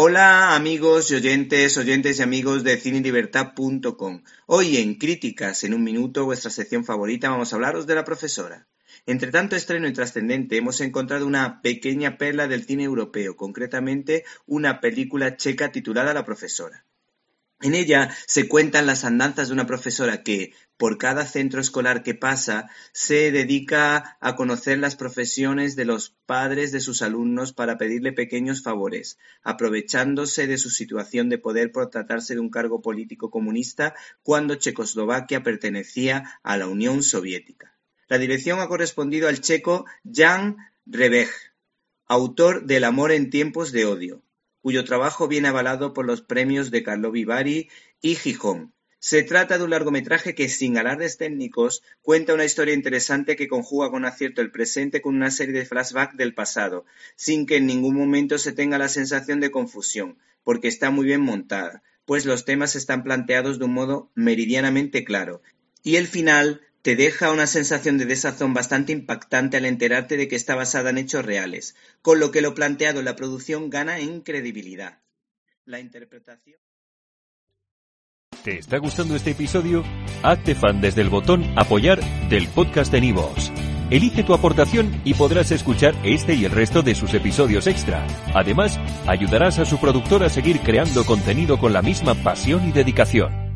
Hola amigos y oyentes, oyentes y amigos de cinelibertad.com. Hoy en Críticas en un minuto, vuestra sección favorita, vamos a hablaros de la profesora. Entre tanto estreno y trascendente, hemos encontrado una pequeña perla del cine europeo, concretamente una película checa titulada La profesora. En ella se cuentan las andanzas de una profesora que, por cada centro escolar que pasa, se dedica a conocer las profesiones de los padres de sus alumnos para pedirle pequeños favores, aprovechándose de su situación de poder por tratarse de un cargo político comunista cuando Checoslovaquia pertenecía a la Unión Soviética. La dirección ha correspondido al checo Jan Rebej, autor del Amor en tiempos de odio cuyo trabajo viene avalado por los premios de Carlo Vivari y Gijón. Se trata de un largometraje que, sin alardes técnicos, cuenta una historia interesante que conjuga con acierto el presente con una serie de flashbacks del pasado, sin que en ningún momento se tenga la sensación de confusión, porque está muy bien montada, pues los temas están planteados de un modo meridianamente claro, y el final te deja una sensación de desazón bastante impactante al enterarte de que está basada en hechos reales, con lo que lo planteado en la producción gana en credibilidad. ¿Te está gustando este episodio? Hazte fan desde el botón Apoyar del podcast de Nivos. Elige tu aportación y podrás escuchar este y el resto de sus episodios extra. Además, ayudarás a su productor a seguir creando contenido con la misma pasión y dedicación.